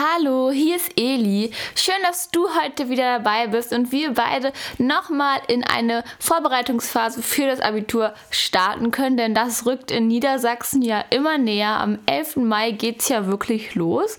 Hallo, hier ist Eli. Schön, dass du heute wieder dabei bist und wir beide nochmal in eine Vorbereitungsphase für das Abitur starten können, denn das rückt in Niedersachsen ja immer näher. Am 11. Mai geht es ja wirklich los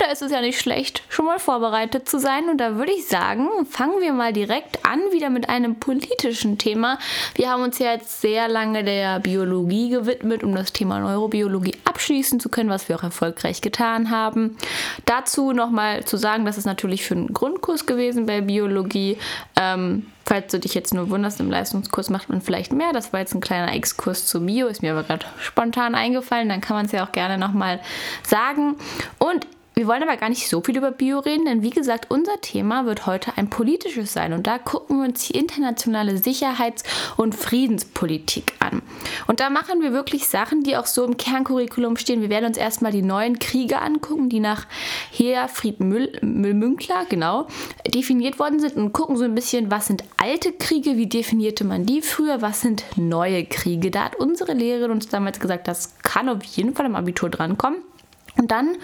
da ist es ja nicht schlecht, schon mal vorbereitet zu sein. Und da würde ich sagen, fangen wir mal direkt an, wieder mit einem politischen Thema. Wir haben uns ja jetzt sehr lange der Biologie gewidmet, um das Thema Neurobiologie abschließen zu können, was wir auch erfolgreich getan haben. Dazu nochmal zu sagen, das ist natürlich für einen Grundkurs gewesen bei Biologie. Ähm, falls du dich jetzt nur wunderst, im Leistungskurs macht man vielleicht mehr. Das war jetzt ein kleiner Exkurs zu Bio, ist mir aber gerade spontan eingefallen. Dann kann man es ja auch gerne nochmal sagen. Und wir wollen aber gar nicht so viel über Bio reden, denn wie gesagt, unser Thema wird heute ein politisches sein. Und da gucken wir uns die internationale Sicherheits- und Friedenspolitik an. Und da machen wir wirklich Sachen, die auch so im Kerncurriculum stehen. Wir werden uns erstmal die neuen Kriege angucken, die nach Herfried Müll, genau, definiert worden sind und gucken so ein bisschen, was sind alte Kriege, wie definierte man die früher, was sind neue Kriege. Da hat unsere Lehrerin uns damals gesagt, das kann auf jeden Fall im Abitur drankommen. Und dann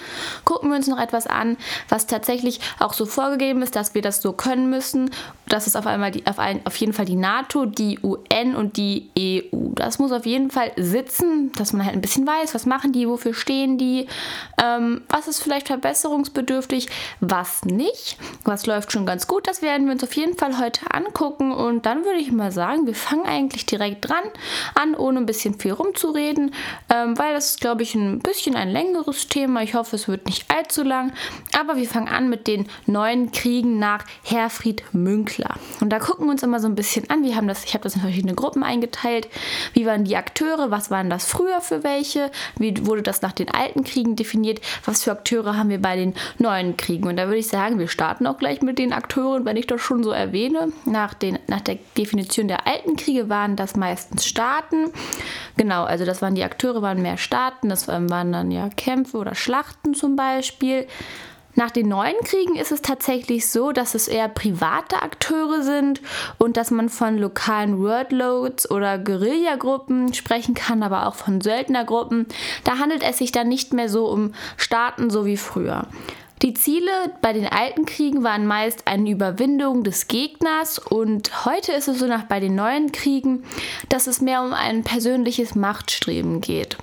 gucken wir uns noch etwas an, was tatsächlich auch so vorgegeben ist, dass wir das so können müssen. Das ist auf einmal die, auf, ein, auf jeden Fall die NATO, die UN und die EU. Das muss auf jeden Fall sitzen, dass man halt ein bisschen weiß, was machen die, wofür stehen die, ähm, was ist vielleicht verbesserungsbedürftig, was nicht, was läuft schon ganz gut. Das werden wir uns auf jeden Fall heute angucken. Und dann würde ich mal sagen, wir fangen eigentlich direkt dran an, ohne ein bisschen viel rumzureden, ähm, weil das ist, glaube ich, ein bisschen ein längeres Thema Thema. Ich hoffe, es wird nicht allzu lang. Aber wir fangen an mit den neuen Kriegen nach Herfried Münkler. Und da gucken wir uns immer so ein bisschen an. Wir haben das, ich habe das in verschiedene Gruppen eingeteilt. Wie waren die Akteure? Was waren das früher für welche? Wie wurde das nach den alten Kriegen definiert? Was für Akteure haben wir bei den neuen Kriegen? Und da würde ich sagen, wir starten auch gleich mit den Akteuren, wenn ich das schon so erwähne. Nach, den, nach der Definition der alten Kriege waren das meistens Staaten. Genau, also das waren die Akteure, waren mehr Staaten, das waren dann ja Kämpfe oder Schlachten zum Beispiel. Nach den neuen Kriegen ist es tatsächlich so, dass es eher private Akteure sind und dass man von lokalen Wordloads oder Guerillagruppen sprechen kann, aber auch von Söldnergruppen. Da handelt es sich dann nicht mehr so um Staaten so wie früher. Die Ziele bei den alten Kriegen waren meist eine Überwindung des Gegners und heute ist es so nach bei den neuen Kriegen, dass es mehr um ein persönliches Machtstreben geht.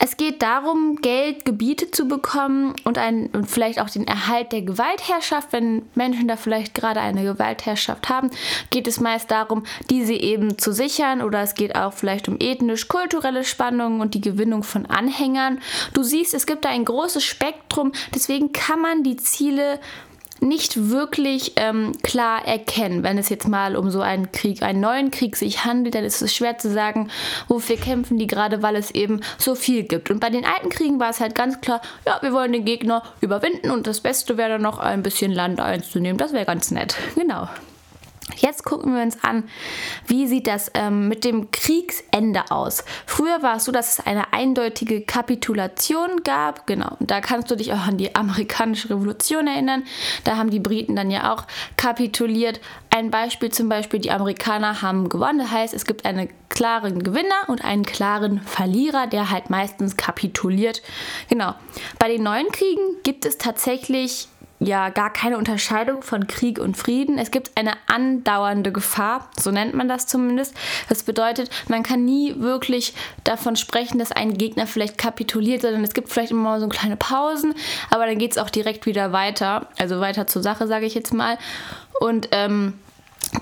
Es geht darum, Geld, Gebiete zu bekommen und, ein, und vielleicht auch den Erhalt der Gewaltherrschaft. Wenn Menschen da vielleicht gerade eine Gewaltherrschaft haben, geht es meist darum, diese eben zu sichern oder es geht auch vielleicht um ethnisch-kulturelle Spannungen und die Gewinnung von Anhängern. Du siehst, es gibt da ein großes Spektrum, deswegen kann man die Ziele nicht wirklich ähm, klar erkennen. Wenn es jetzt mal um so einen Krieg, einen neuen Krieg sich handelt, dann ist es schwer zu sagen, wofür kämpfen die gerade, weil es eben so viel gibt. Und bei den alten Kriegen war es halt ganz klar, ja, wir wollen den Gegner überwinden und das Beste wäre dann noch ein bisschen Land einzunehmen. Das wäre ganz nett. Genau. Jetzt gucken wir uns an, wie sieht das ähm, mit dem Kriegsende aus. Früher war es so, dass es eine eindeutige Kapitulation gab. Genau, da kannst du dich auch an die amerikanische Revolution erinnern. Da haben die Briten dann ja auch kapituliert. Ein Beispiel zum Beispiel, die Amerikaner haben gewonnen. Das heißt, es gibt einen klaren Gewinner und einen klaren Verlierer, der halt meistens kapituliert. Genau. Bei den neuen Kriegen gibt es tatsächlich ja gar keine Unterscheidung von Krieg und Frieden. Es gibt eine andauernde Gefahr, so nennt man das zumindest. Das bedeutet, man kann nie wirklich davon sprechen, dass ein Gegner vielleicht kapituliert, sondern es gibt vielleicht immer so kleine Pausen, aber dann geht es auch direkt wieder weiter, also weiter zur Sache, sage ich jetzt mal. Und ähm,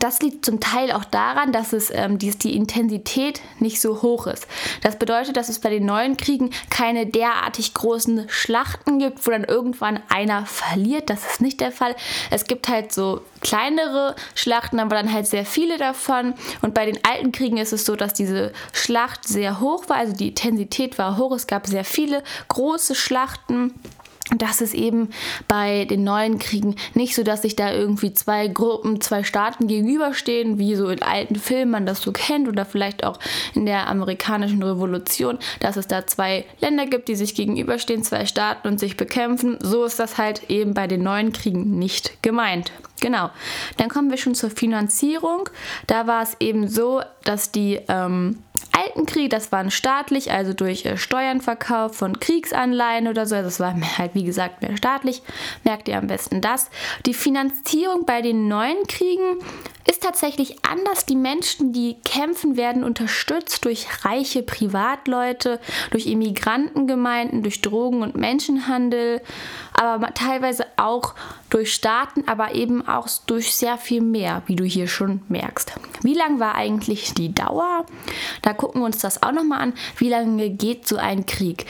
das liegt zum Teil auch daran, dass es ähm, die, die Intensität nicht so hoch ist. Das bedeutet, dass es bei den neuen Kriegen keine derartig großen Schlachten gibt, wo dann irgendwann einer verliert. Das ist nicht der Fall. Es gibt halt so kleinere Schlachten, aber dann halt sehr viele davon. Und bei den alten Kriegen ist es so, dass diese Schlacht sehr hoch war. Also die Intensität war hoch. Es gab sehr viele große Schlachten. Und das ist eben bei den neuen Kriegen nicht so, dass sich da irgendwie zwei Gruppen, zwei Staaten gegenüberstehen, wie so in alten Filmen man das so kennt oder vielleicht auch in der amerikanischen Revolution, dass es da zwei Länder gibt, die sich gegenüberstehen, zwei Staaten und sich bekämpfen. So ist das halt eben bei den neuen Kriegen nicht gemeint. Genau. Dann kommen wir schon zur Finanzierung. Da war es eben so, dass die ähm, alten Kriege, das waren staatlich, also durch äh, Steuernverkauf von Kriegsanleihen oder so. Also das war halt, wie gesagt, mehr staatlich. Merkt ihr am besten das. Die Finanzierung bei den neuen Kriegen ist tatsächlich anders. Die Menschen, die kämpfen, werden unterstützt durch reiche Privatleute, durch Immigrantengemeinden, durch Drogen- und Menschenhandel, aber teilweise auch durch Staaten, aber eben auch durch sehr viel mehr, wie du hier schon merkst. Wie lang war eigentlich die Dauer? Da gucken wir uns das auch nochmal an. Wie lange geht so ein Krieg?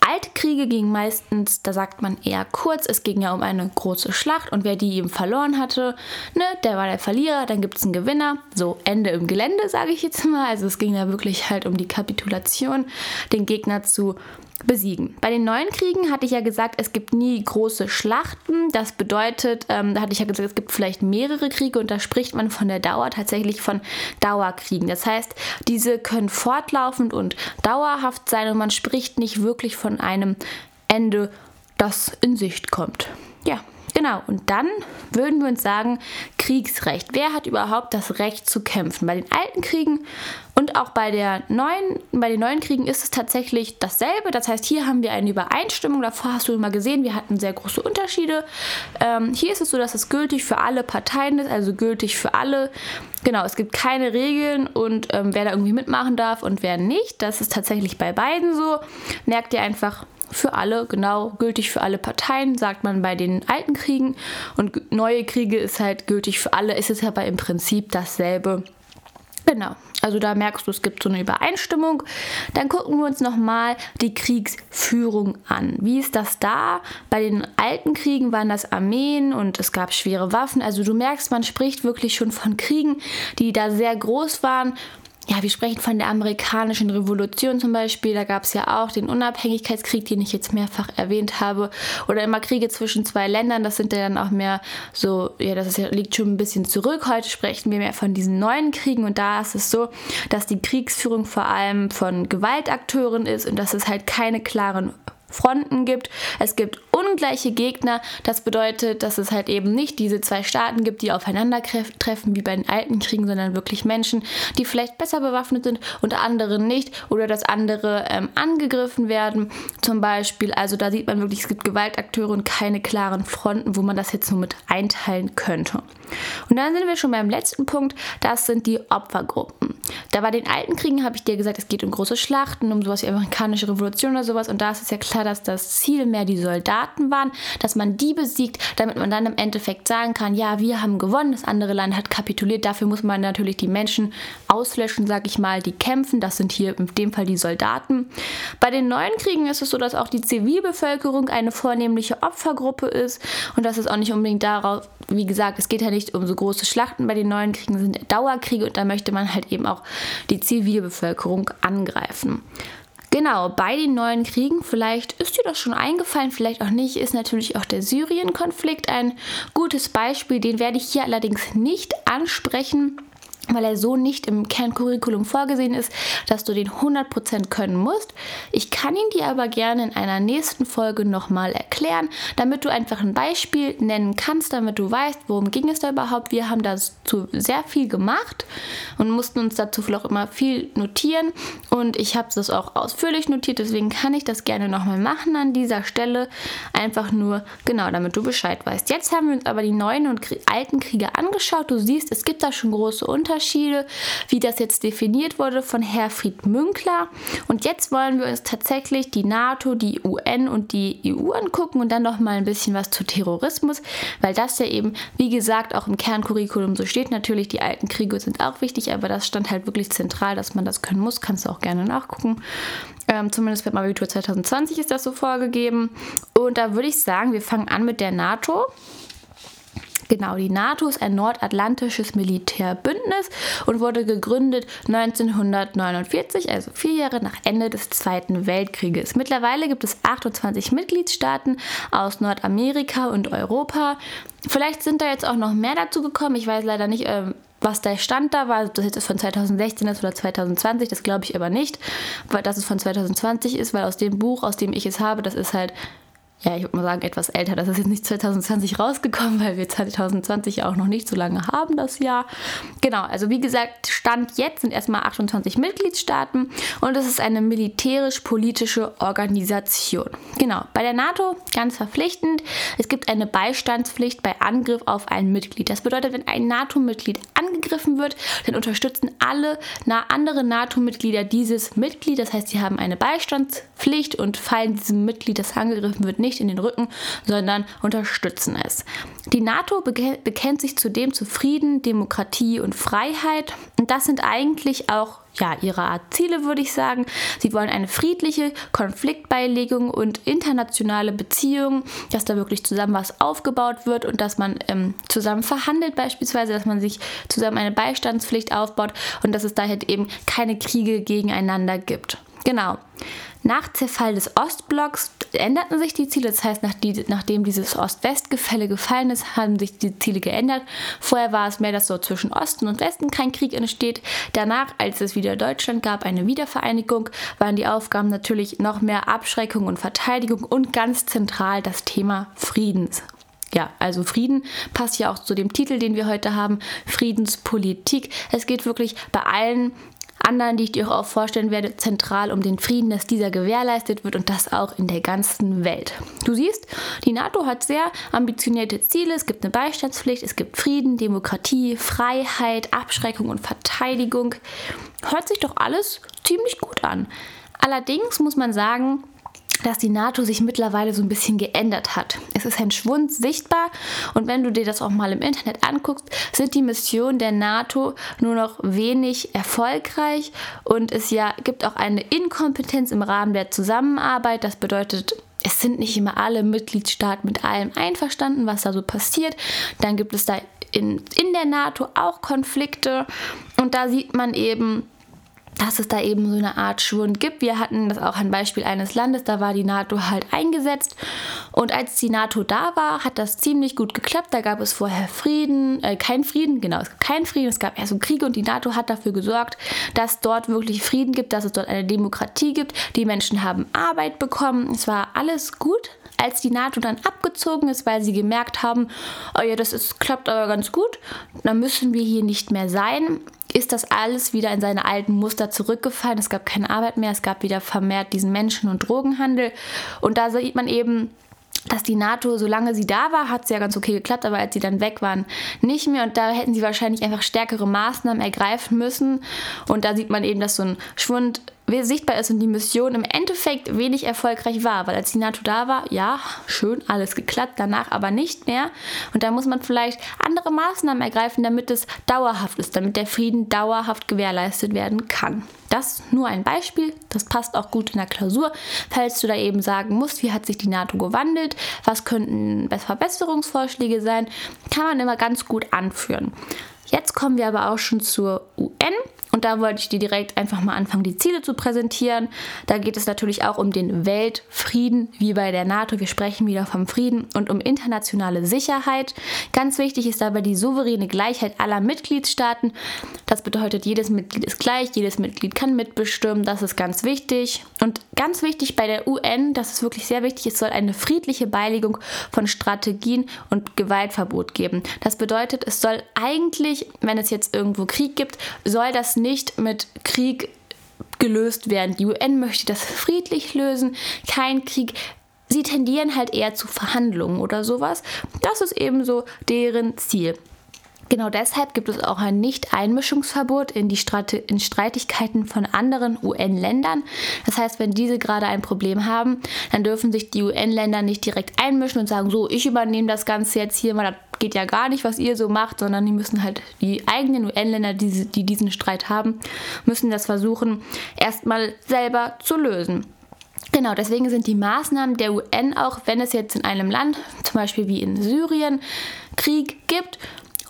Alte Kriege gingen meistens, da sagt man eher kurz, es ging ja um eine große Schlacht und wer die eben verloren hatte, ne, der war der Verlierer, dann gibt es einen Gewinner. So, Ende im Gelände, sage ich jetzt mal. Also es ging ja wirklich halt um die Kapitulation, den Gegner zu besiegen. Bei den neuen Kriegen hatte ich ja gesagt, es gibt nie große Schlachten. Das bedeutet, ähm, da hatte ich ja gesagt, es gibt vielleicht mehrere Kriege und da spricht man von der Dauer tatsächlich von Dauerkriegen. Das heißt, diese können fortlaufend und dauerhaft sein und man spricht nicht wirklich von einem Ende, das in Sicht kommt. Ja, Genau, und dann würden wir uns sagen, Kriegsrecht. Wer hat überhaupt das Recht zu kämpfen? Bei den alten Kriegen und auch bei, der neuen, bei den neuen Kriegen ist es tatsächlich dasselbe. Das heißt, hier haben wir eine Übereinstimmung. Davor hast du immer gesehen, wir hatten sehr große Unterschiede. Ähm, hier ist es so, dass es gültig für alle Parteien ist, also gültig für alle. Genau, es gibt keine Regeln und ähm, wer da irgendwie mitmachen darf und wer nicht. Das ist tatsächlich bei beiden so. Merkt ihr einfach, für alle, genau gültig für alle Parteien, sagt man bei den alten Kriegen. Und neue Kriege ist halt gültig für alle, ist es aber im Prinzip dasselbe. Genau, also da merkst du, es gibt so eine Übereinstimmung. Dann gucken wir uns nochmal die Kriegsführung an. Wie ist das da? Bei den alten Kriegen waren das Armeen und es gab schwere Waffen. Also du merkst, man spricht wirklich schon von Kriegen, die da sehr groß waren ja, wir sprechen von der amerikanischen Revolution zum Beispiel. Da gab es ja auch den Unabhängigkeitskrieg, den ich jetzt mehrfach erwähnt habe. Oder immer Kriege zwischen zwei Ländern. Das sind ja dann auch mehr so, ja, das ja, liegt schon ein bisschen zurück. Heute sprechen wir mehr von diesen neuen Kriegen. Und da ist es so, dass die Kriegsführung vor allem von Gewaltakteuren ist und dass es halt keine klaren Fronten gibt. Es gibt ungleiche Gegner. Das bedeutet, dass es halt eben nicht diese zwei Staaten gibt, die aufeinandertreffen wie bei den alten Kriegen, sondern wirklich Menschen, die vielleicht besser bewaffnet sind und andere nicht oder dass andere ähm, angegriffen werden zum Beispiel. Also da sieht man wirklich, es gibt Gewaltakteure und keine klaren Fronten, wo man das jetzt nur mit einteilen könnte. Und dann sind wir schon beim letzten Punkt, das sind die Opfergruppen. Da bei den alten Kriegen habe ich dir gesagt, es geht um große Schlachten, um sowas wie amerikanische Revolution oder sowas. Und da ist es ja klar, dass das Ziel mehr die Soldaten waren, dass man die besiegt, damit man dann im Endeffekt sagen kann, ja, wir haben gewonnen, das andere Land hat kapituliert. Dafür muss man natürlich die Menschen auslöschen, sage ich mal, die kämpfen. Das sind hier in dem Fall die Soldaten. Bei den neuen Kriegen ist es so, dass auch die Zivilbevölkerung eine vornehmliche Opfergruppe ist. Und das ist auch nicht unbedingt darauf, wie gesagt, es geht ja nicht um so große Schlachten. Bei den neuen Kriegen sind Dauerkriege und da möchte man halt eben auch die Zivilbevölkerung angreifen. Genau, bei den neuen Kriegen, vielleicht ist dir das schon eingefallen, vielleicht auch nicht, ist natürlich auch der Syrien-Konflikt ein gutes Beispiel. Den werde ich hier allerdings nicht ansprechen weil er so nicht im Kerncurriculum vorgesehen ist, dass du den 100% können musst. Ich kann ihn dir aber gerne in einer nächsten Folge nochmal erklären, damit du einfach ein Beispiel nennen kannst, damit du weißt, worum ging es da überhaupt. Wir haben dazu sehr viel gemacht und mussten uns dazu auch immer viel notieren und ich habe das auch ausführlich notiert, deswegen kann ich das gerne nochmal machen an dieser Stelle. Einfach nur, genau, damit du Bescheid weißt. Jetzt haben wir uns aber die neuen und alten Kriege angeschaut. Du siehst, es gibt da schon große Unterschiede. Unterschiede, wie das jetzt definiert wurde von Herfried Münkler. Und jetzt wollen wir uns tatsächlich die NATO, die UN und die EU angucken und dann noch mal ein bisschen was zu Terrorismus, weil das ja eben, wie gesagt, auch im Kerncurriculum so steht. Natürlich, die alten Kriege sind auch wichtig, aber das stand halt wirklich zentral, dass man das können muss. Kannst du auch gerne nachgucken. Ähm, zumindest beim Abitur 2020 ist das so vorgegeben. Und da würde ich sagen, wir fangen an mit der NATO. Genau, die NATO ist ein nordatlantisches Militärbündnis und wurde gegründet 1949, also vier Jahre nach Ende des Zweiten Weltkrieges. Mittlerweile gibt es 28 Mitgliedstaaten aus Nordamerika und Europa. Vielleicht sind da jetzt auch noch mehr dazu gekommen. Ich weiß leider nicht, ähm, was der Stand da war, das jetzt von 2016 ist oder 2020, das glaube ich aber nicht, weil das es von 2020 ist, weil aus dem Buch, aus dem ich es habe, das ist halt ja, ich würde mal sagen, etwas älter. Das ist jetzt nicht 2020 rausgekommen, weil wir 2020 auch noch nicht so lange haben, das Jahr. Genau, also wie gesagt, Stand jetzt sind erstmal 28 Mitgliedstaaten und es ist eine militärisch-politische Organisation. Genau, bei der NATO ganz verpflichtend. Es gibt eine Beistandspflicht bei Angriff auf ein Mitglied. Das bedeutet, wenn ein NATO-Mitglied angegriffen wird, dann unterstützen alle andere NATO-Mitglieder dieses Mitglied. Das heißt, sie haben eine Beistandspflicht und fallen diesem Mitglied, das angegriffen wird, nicht nicht in den Rücken, sondern unterstützen es. Die NATO bekennt sich zudem zu Frieden, Demokratie und Freiheit. Und das sind eigentlich auch ja, ihre Art Ziele, würde ich sagen. Sie wollen eine friedliche Konfliktbeilegung und internationale Beziehungen, dass da wirklich zusammen was aufgebaut wird und dass man ähm, zusammen verhandelt beispielsweise, dass man sich zusammen eine Beistandspflicht aufbaut und dass es da halt eben keine Kriege gegeneinander gibt. Genau. Nach Zerfall des Ostblocks änderten sich die Ziele. Das heißt, nach die, nachdem dieses Ost-West-Gefälle gefallen ist, haben sich die Ziele geändert. Vorher war es mehr, dass so zwischen Osten und Westen kein Krieg entsteht. Danach, als es wieder Deutschland gab, eine Wiedervereinigung, waren die Aufgaben natürlich noch mehr Abschreckung und Verteidigung und ganz zentral das Thema Friedens. Ja, also Frieden passt ja auch zu dem Titel, den wir heute haben, Friedenspolitik. Es geht wirklich bei allen anderen, die ich dir auch vorstellen werde, zentral um den Frieden, dass dieser gewährleistet wird und das auch in der ganzen Welt. Du siehst, die NATO hat sehr ambitionierte Ziele. Es gibt eine Beistandspflicht, es gibt Frieden, Demokratie, Freiheit, Abschreckung und Verteidigung. Hört sich doch alles ziemlich gut an. Allerdings muss man sagen, dass die NATO sich mittlerweile so ein bisschen geändert hat. Es ist ein Schwund sichtbar und wenn du dir das auch mal im Internet anguckst, sind die Missionen der NATO nur noch wenig erfolgreich und es ja gibt auch eine Inkompetenz im Rahmen der Zusammenarbeit. Das bedeutet, es sind nicht immer alle Mitgliedstaaten mit allem einverstanden, was da so passiert. Dann gibt es da in, in der NATO auch Konflikte und da sieht man eben, dass es da eben so eine Art Schwund gibt. Wir hatten das auch ein Beispiel eines Landes, da war die NATO halt eingesetzt und als die NATO da war, hat das ziemlich gut geklappt. Da gab es vorher Frieden, äh, kein Frieden, genau, es gab keinen Frieden, es gab erst so Kriege und die NATO hat dafür gesorgt, dass dort wirklich Frieden gibt, dass es dort eine Demokratie gibt. Die Menschen haben Arbeit bekommen, es war alles gut. Als die NATO dann abgezogen ist, weil sie gemerkt haben, oh ja, das ist, klappt aber ganz gut, dann müssen wir hier nicht mehr sein, ist das alles wieder in seine alten Muster zurückgefallen. Es gab keine Arbeit mehr, es gab wieder vermehrt diesen Menschen- und Drogenhandel. Und da sieht man eben, dass die NATO, solange sie da war, hat es ja ganz okay geklappt, aber als sie dann weg waren, nicht mehr. Und da hätten sie wahrscheinlich einfach stärkere Maßnahmen ergreifen müssen. Und da sieht man eben, dass so ein Schwund sichtbar ist und die Mission im Endeffekt wenig erfolgreich war, weil als die NATO da war, ja, schön, alles geklappt, danach aber nicht mehr. Und da muss man vielleicht andere Maßnahmen ergreifen, damit es dauerhaft ist, damit der Frieden dauerhaft gewährleistet werden kann. Das nur ein Beispiel, das passt auch gut in der Klausur, falls du da eben sagen musst, wie hat sich die NATO gewandelt, was könnten Verbesserungsvorschläge sein, kann man immer ganz gut anführen. Jetzt kommen wir aber auch schon zur UN. Und da wollte ich dir direkt einfach mal anfangen, die Ziele zu präsentieren. Da geht es natürlich auch um den Weltfrieden, wie bei der NATO. Wir sprechen wieder vom Frieden und um internationale Sicherheit. Ganz wichtig ist dabei die souveräne Gleichheit aller Mitgliedstaaten. Das bedeutet, jedes Mitglied ist gleich, jedes Mitglied kann mitbestimmen. Das ist ganz wichtig. Und ganz wichtig bei der UN, das ist wirklich sehr wichtig, es soll eine friedliche Beilegung von Strategien und Gewaltverbot geben. Das bedeutet, es soll eigentlich, wenn es jetzt irgendwo Krieg gibt, soll das nicht mit Krieg gelöst werden. Die UN möchte das friedlich lösen, kein Krieg. Sie tendieren halt eher zu Verhandlungen oder sowas. Das ist eben so deren Ziel. Genau deshalb gibt es auch ein Nicht-Einmischungsverbot in die Strate in Streitigkeiten von anderen UN-Ländern. Das heißt, wenn diese gerade ein Problem haben, dann dürfen sich die UN-Länder nicht direkt einmischen und sagen, so, ich übernehme das Ganze jetzt hier mal, das geht ja gar nicht, was ihr so macht, sondern die müssen halt die eigenen UN-Länder, die, die diesen Streit haben, müssen das versuchen, erstmal selber zu lösen. Genau, deswegen sind die Maßnahmen der UN auch, wenn es jetzt in einem Land, zum Beispiel wie in Syrien, Krieg gibt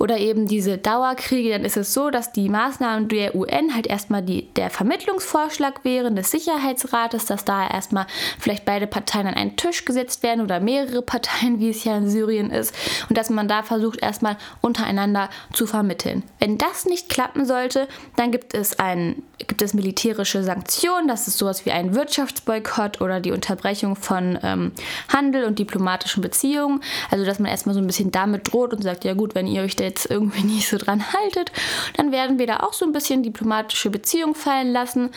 oder eben diese Dauerkriege, dann ist es so, dass die Maßnahmen der UN halt erstmal die, der Vermittlungsvorschlag wären des Sicherheitsrates, dass da erstmal vielleicht beide Parteien an einen Tisch gesetzt werden oder mehrere Parteien, wie es ja in Syrien ist, und dass man da versucht, erstmal untereinander zu vermitteln. Wenn das nicht klappen sollte, dann gibt es, ein, gibt es militärische Sanktionen, das ist sowas wie ein Wirtschaftsboykott oder die Unterbrechung von ähm, Handel und diplomatischen Beziehungen. Also dass man erstmal so ein bisschen damit droht und sagt, ja gut, wenn ihr euch da jetzt irgendwie nicht so dran haltet, dann werden wir da auch so ein bisschen diplomatische Beziehungen fallen lassen.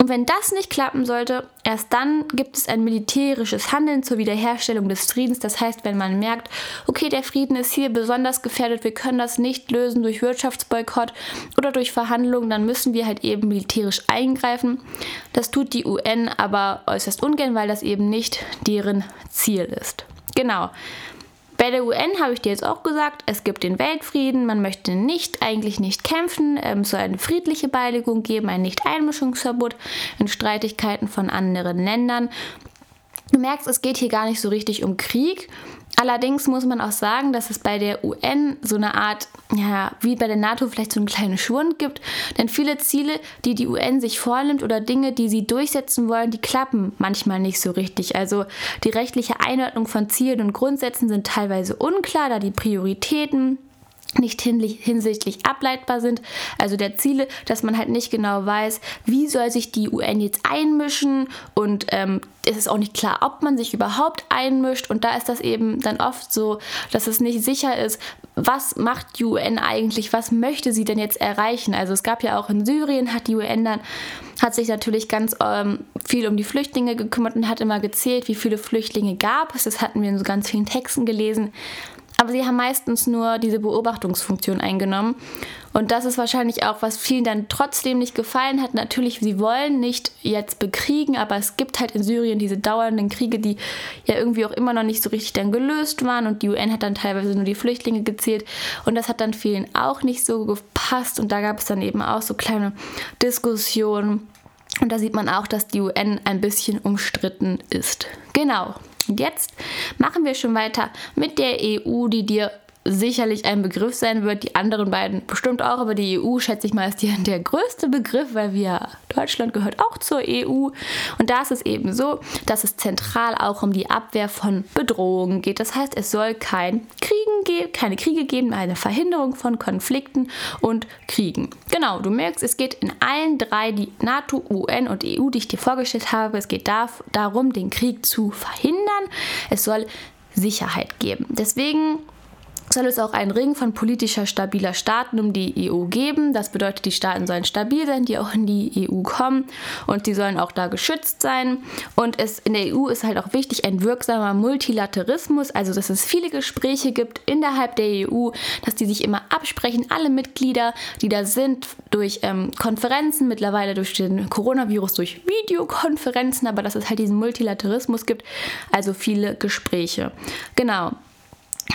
Und wenn das nicht klappen sollte, erst dann gibt es ein militärisches Handeln zur Wiederherstellung des Friedens. Das heißt, wenn man merkt, okay, der Frieden ist hier besonders gefährdet, wir können das nicht lösen durch Wirtschaftsboykott oder durch Verhandlungen, dann müssen wir halt eben militärisch eingreifen. Das tut die UN aber äußerst ungern, weil das eben nicht deren Ziel ist. Genau. Bei der UN habe ich dir jetzt auch gesagt, es gibt den Weltfrieden, man möchte nicht, eigentlich nicht kämpfen, ähm, es soll eine friedliche Beilegung geben, ein Nicht-Einmischungsverbot in Streitigkeiten von anderen Ländern. Du merkst, es geht hier gar nicht so richtig um Krieg, Allerdings muss man auch sagen, dass es bei der UN so eine Art, ja, wie bei der NATO vielleicht so einen kleinen Schwund gibt. Denn viele Ziele, die die UN sich vornimmt oder Dinge, die sie durchsetzen wollen, die klappen manchmal nicht so richtig. Also die rechtliche Einordnung von Zielen und Grundsätzen sind teilweise unklar, da die Prioritäten nicht hinsichtlich ableitbar sind, also der Ziele, dass man halt nicht genau weiß, wie soll sich die UN jetzt einmischen und ähm, es ist auch nicht klar, ob man sich überhaupt einmischt und da ist das eben dann oft so, dass es nicht sicher ist, was macht die UN eigentlich, was möchte sie denn jetzt erreichen? Also es gab ja auch in Syrien, hat die UN dann, hat sich natürlich ganz ähm, viel um die Flüchtlinge gekümmert und hat immer gezählt, wie viele Flüchtlinge gab es. Das hatten wir in so ganz vielen Texten gelesen. Aber sie haben meistens nur diese Beobachtungsfunktion eingenommen. Und das ist wahrscheinlich auch, was vielen dann trotzdem nicht gefallen hat. Natürlich, sie wollen nicht jetzt bekriegen, aber es gibt halt in Syrien diese dauernden Kriege, die ja irgendwie auch immer noch nicht so richtig dann gelöst waren. Und die UN hat dann teilweise nur die Flüchtlinge gezählt. Und das hat dann vielen auch nicht so gepasst. Und da gab es dann eben auch so kleine Diskussionen. Und da sieht man auch, dass die UN ein bisschen umstritten ist. Genau. Und jetzt machen wir schon weiter mit der EU, die dir sicherlich ein Begriff sein wird. Die anderen beiden bestimmt auch, aber die EU, schätze ich mal, ist hier der größte Begriff, weil wir, Deutschland gehört auch zur EU. Und da ist es eben so, dass es zentral auch um die Abwehr von Bedrohungen geht. Das heißt, es soll kein Kriegen geben, keine Kriege geben, eine Verhinderung von Konflikten und Kriegen. Genau, du merkst, es geht in allen drei, die NATO, UN und EU, die ich dir vorgestellt habe, es geht da, darum, den Krieg zu verhindern. Es soll Sicherheit geben. Deswegen soll es auch einen Ring von politischer stabiler Staaten um die EU geben. Das bedeutet, die Staaten sollen stabil sein, die auch in die EU kommen und die sollen auch da geschützt sein. Und es in der EU ist halt auch wichtig ein wirksamer Multilateralismus, also dass es viele Gespräche gibt innerhalb der EU, dass die sich immer absprechen, alle Mitglieder, die da sind, durch ähm, Konferenzen, mittlerweile durch den Coronavirus, durch Videokonferenzen, aber dass es halt diesen Multilateralismus gibt, also viele Gespräche. Genau.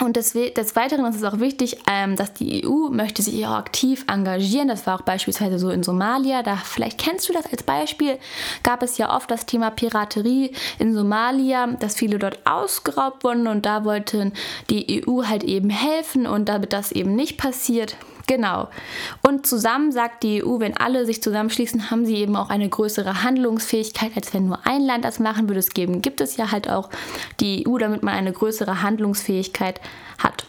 Und des, des, Weiteren ist es auch wichtig, ähm, dass die EU möchte sich auch aktiv engagieren. Das war auch beispielsweise so in Somalia. Da vielleicht kennst du das als Beispiel. Gab es ja oft das Thema Piraterie in Somalia, dass viele dort ausgeraubt wurden und da wollten die EU halt eben helfen und damit das eben nicht passiert, Genau. Und zusammen sagt die EU, wenn alle sich zusammenschließen, haben sie eben auch eine größere Handlungsfähigkeit, als wenn nur ein Land das machen würde. Es geben gibt es ja halt auch die EU, damit man eine größere Handlungsfähigkeit hat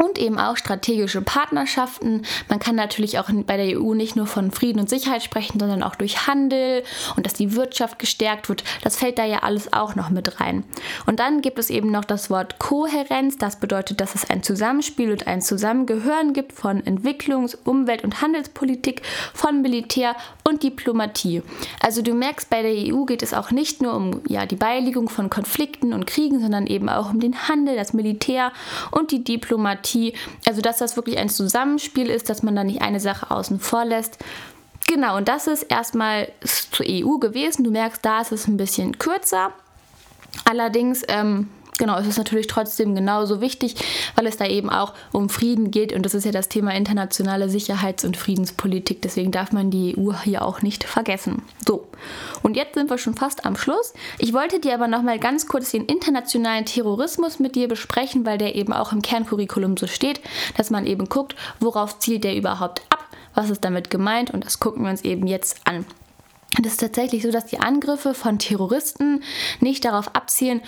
und eben auch strategische Partnerschaften. Man kann natürlich auch bei der EU nicht nur von Frieden und Sicherheit sprechen, sondern auch durch Handel und dass die Wirtschaft gestärkt wird. Das fällt da ja alles auch noch mit rein. Und dann gibt es eben noch das Wort Kohärenz. Das bedeutet, dass es ein Zusammenspiel und ein Zusammengehören gibt von Entwicklungs-, Umwelt- und Handelspolitik, von Militär und Diplomatie. Also du merkst, bei der EU geht es auch nicht nur um ja, die Beilegung von Konflikten und Kriegen, sondern eben auch um den Handel, das Militär und die Diplomatie Empathie. Also, dass das wirklich ein Zusammenspiel ist, dass man da nicht eine Sache außen vor lässt. Genau, und das ist erstmal zur EU gewesen. Du merkst, da ist es ein bisschen kürzer. Allerdings ähm, Genau, es ist natürlich trotzdem genauso wichtig, weil es da eben auch um Frieden geht und das ist ja das Thema internationale Sicherheits- und Friedenspolitik. Deswegen darf man die EU hier auch nicht vergessen. So, und jetzt sind wir schon fast am Schluss. Ich wollte dir aber nochmal ganz kurz den internationalen Terrorismus mit dir besprechen, weil der eben auch im Kerncurriculum so steht, dass man eben guckt, worauf zielt der überhaupt ab, was ist damit gemeint und das gucken wir uns eben jetzt an. Und es ist tatsächlich so, dass die Angriffe von Terroristen nicht darauf abzielen,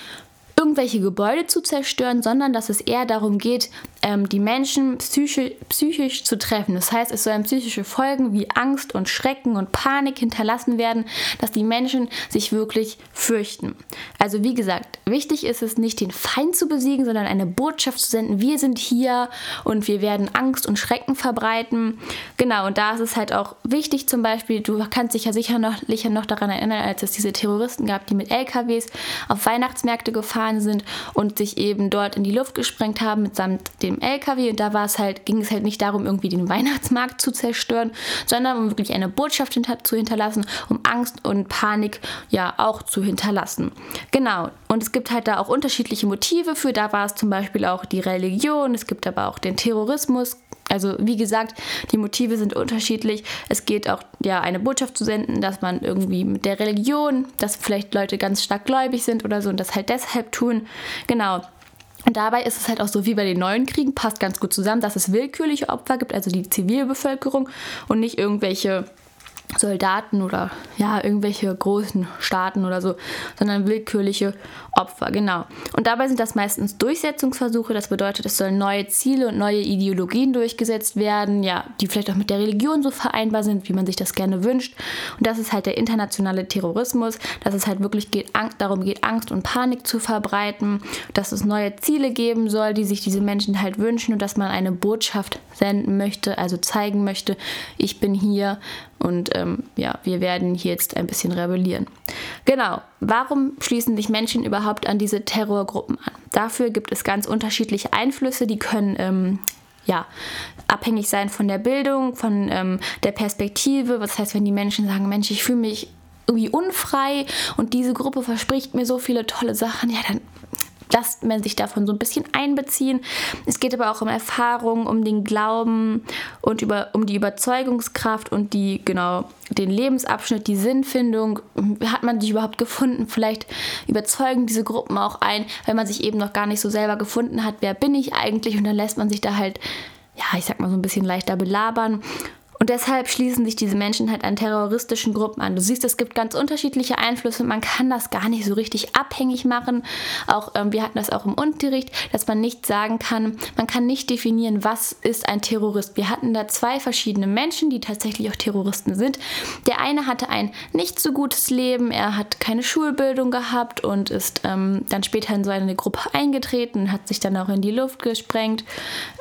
irgendwelche Gebäude zu zerstören, sondern dass es eher darum geht, ähm, die Menschen psychisch, psychisch zu treffen. Das heißt, es sollen psychische Folgen wie Angst und Schrecken und Panik hinterlassen werden, dass die Menschen sich wirklich fürchten. Also wie gesagt, wichtig ist es nicht, den Feind zu besiegen, sondern eine Botschaft zu senden. Wir sind hier und wir werden Angst und Schrecken verbreiten. Genau, und da ist es halt auch wichtig zum Beispiel, du kannst dich ja sicher noch, sicher noch daran erinnern, als es diese Terroristen gab, die mit LKWs auf Weihnachtsmärkte gefahren sind und sich eben dort in die Luft gesprengt haben mitsamt dem dem LKW und da war es halt, ging es halt nicht darum, irgendwie den Weihnachtsmarkt zu zerstören, sondern um wirklich eine Botschaft hinter zu hinterlassen, um Angst und Panik ja auch zu hinterlassen. Genau. Und es gibt halt da auch unterschiedliche Motive für. Da war es zum Beispiel auch die Religion, es gibt aber auch den Terrorismus. Also wie gesagt, die Motive sind unterschiedlich. Es geht auch ja eine Botschaft zu senden, dass man irgendwie mit der Religion, dass vielleicht Leute ganz stark gläubig sind oder so und das halt deshalb tun. Genau. Und dabei ist es halt auch so wie bei den neuen Kriegen, passt ganz gut zusammen, dass es willkürliche Opfer gibt, also die Zivilbevölkerung und nicht irgendwelche Soldaten oder ja, irgendwelche großen Staaten oder so, sondern willkürliche Opfer, genau. Und dabei sind das meistens Durchsetzungsversuche, das bedeutet, es sollen neue Ziele und neue Ideologien durchgesetzt werden, ja, die vielleicht auch mit der Religion so vereinbar sind, wie man sich das gerne wünscht. Und das ist halt der internationale Terrorismus, dass es halt wirklich geht, darum geht, Angst und Panik zu verbreiten, dass es neue Ziele geben soll, die sich diese Menschen halt wünschen und dass man eine Botschaft senden möchte, also zeigen möchte, ich bin hier und ähm, ja, wir werden hier jetzt ein bisschen rebellieren. Genau, warum schließen sich Menschen überhaupt an diese Terrorgruppen an? Dafür gibt es ganz unterschiedliche Einflüsse, die können ähm, ja, abhängig sein von der Bildung, von ähm, der Perspektive. Was heißt, wenn die Menschen sagen, Mensch, ich fühle mich irgendwie unfrei und diese Gruppe verspricht mir so viele tolle Sachen, ja, dann lässt man sich davon so ein bisschen einbeziehen. Es geht aber auch um Erfahrung, um den Glauben und über, um die Überzeugungskraft und die, genau, den Lebensabschnitt, die Sinnfindung. Hat man sich überhaupt gefunden? Vielleicht überzeugen diese Gruppen auch ein, wenn man sich eben noch gar nicht so selber gefunden hat, wer bin ich eigentlich? Und dann lässt man sich da halt ja, ich sag mal so ein bisschen leichter belabern. Und deshalb schließen sich diese Menschen halt an terroristischen Gruppen an. Du siehst, es gibt ganz unterschiedliche Einflüsse. Man kann das gar nicht so richtig abhängig machen. Auch ähm, wir hatten das auch im Unterricht, dass man nicht sagen kann, man kann nicht definieren, was ist ein Terrorist. Wir hatten da zwei verschiedene Menschen, die tatsächlich auch Terroristen sind. Der eine hatte ein nicht so gutes Leben. Er hat keine Schulbildung gehabt und ist ähm, dann später in so eine Gruppe eingetreten, hat sich dann auch in die Luft gesprengt,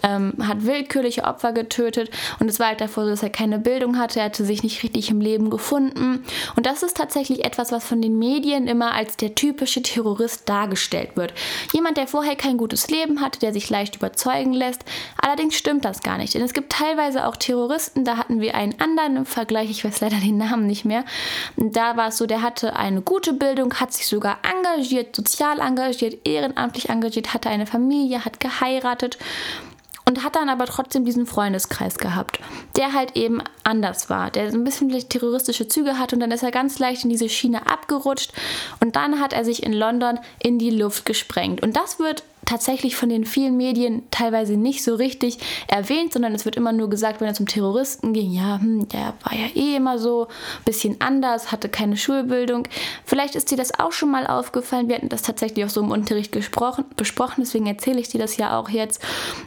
ähm, hat willkürliche Opfer getötet und es war halt davor so, dass er keine Bildung hatte, er hatte sich nicht richtig im Leben gefunden. Und das ist tatsächlich etwas, was von den Medien immer als der typische Terrorist dargestellt wird. Jemand, der vorher kein gutes Leben hatte, der sich leicht überzeugen lässt. Allerdings stimmt das gar nicht. Denn es gibt teilweise auch Terroristen, da hatten wir einen anderen im Vergleich, ich weiß leider den Namen nicht mehr. Da war es so, der hatte eine gute Bildung, hat sich sogar engagiert, sozial engagiert, ehrenamtlich engagiert, hatte eine Familie, hat geheiratet und hat dann aber trotzdem diesen Freundeskreis gehabt, der halt eben anders war, der so ein bisschen terroristische Züge hat und dann ist er ganz leicht in diese Schiene abgerutscht und dann hat er sich in London in die Luft gesprengt. Und das wird tatsächlich von den vielen Medien teilweise nicht so richtig erwähnt, sondern es wird immer nur gesagt, wenn er zum Terroristen ging, ja, hm, der war ja eh immer so ein bisschen anders, hatte keine Schulbildung. Vielleicht ist dir das auch schon mal aufgefallen. Wir hatten das tatsächlich auch so im Unterricht gesprochen, besprochen, deswegen erzähle ich dir das ja auch jetzt.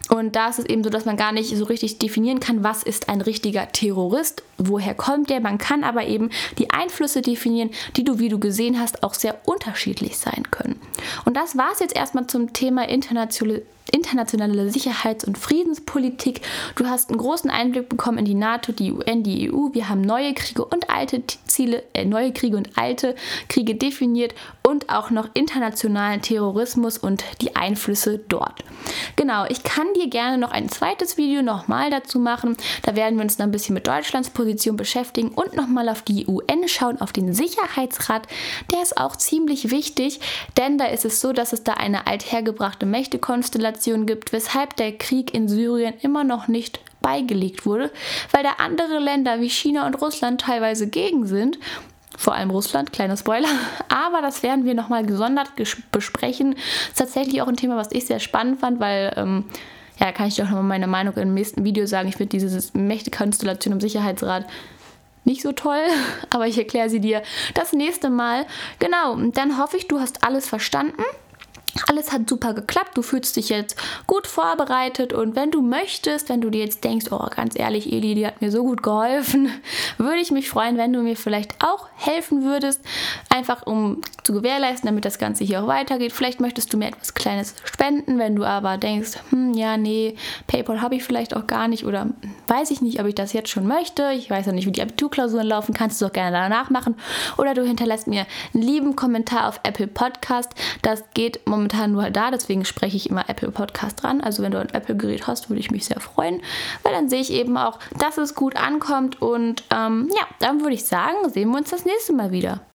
Und da ist es eben so, dass man gar nicht so richtig definieren kann, was ist ein richtiger Terrorist, woher kommt der. Man kann aber eben die Einflüsse definieren, die du, wie du gesehen hast, auch sehr unterschiedlich sein können. Und das war es jetzt erstmal zum Thema internationale internationale Sicherheits- und Friedenspolitik. Du hast einen großen Einblick bekommen in die NATO, die UN, die EU. Wir haben neue Kriege und alte Ziele, äh, neue Kriege und alte Kriege definiert und auch noch internationalen Terrorismus und die Einflüsse dort. Genau, ich kann dir gerne noch ein zweites Video nochmal dazu machen. Da werden wir uns dann ein bisschen mit Deutschlands Position beschäftigen und nochmal auf die UN schauen, auf den Sicherheitsrat. Der ist auch ziemlich wichtig, denn da ist es so, dass es da eine althergebrachte Mächtekonstellation gibt, weshalb der Krieg in Syrien immer noch nicht beigelegt wurde, weil da andere Länder wie China und Russland teilweise gegen sind vor allem Russland, kleiner Spoiler. Aber das werden wir nochmal gesondert besprechen. Ist tatsächlich auch ein Thema, was ich sehr spannend fand, weil, ähm, ja, kann ich doch nochmal meine Meinung im nächsten Video sagen. Ich finde diese Mächtekonstellation im Sicherheitsrat nicht so toll, aber ich erkläre sie dir das nächste Mal. Genau, dann hoffe ich, du hast alles verstanden. Alles hat super geklappt, du fühlst dich jetzt gut vorbereitet und wenn du möchtest, wenn du dir jetzt denkst, oh ganz ehrlich, Eli, die hat mir so gut geholfen, würde ich mich freuen, wenn du mir vielleicht auch helfen würdest, einfach um zu gewährleisten, damit das Ganze hier auch weitergeht. Vielleicht möchtest du mir etwas Kleines spenden, wenn du aber denkst, hm, ja, nee, PayPal habe ich vielleicht auch gar nicht oder weiß ich nicht, ob ich das jetzt schon möchte. Ich weiß ja nicht, wie die Abiturklausuren laufen, kannst du es auch gerne danach machen oder du hinterlässt mir einen lieben Kommentar auf Apple Podcast. Das geht momentan momentan nur da, deswegen spreche ich immer Apple Podcast dran. Also wenn du ein Apple-Gerät hast, würde ich mich sehr freuen, weil dann sehe ich eben auch, dass es gut ankommt. Und ähm, ja, dann würde ich sagen, sehen wir uns das nächste Mal wieder.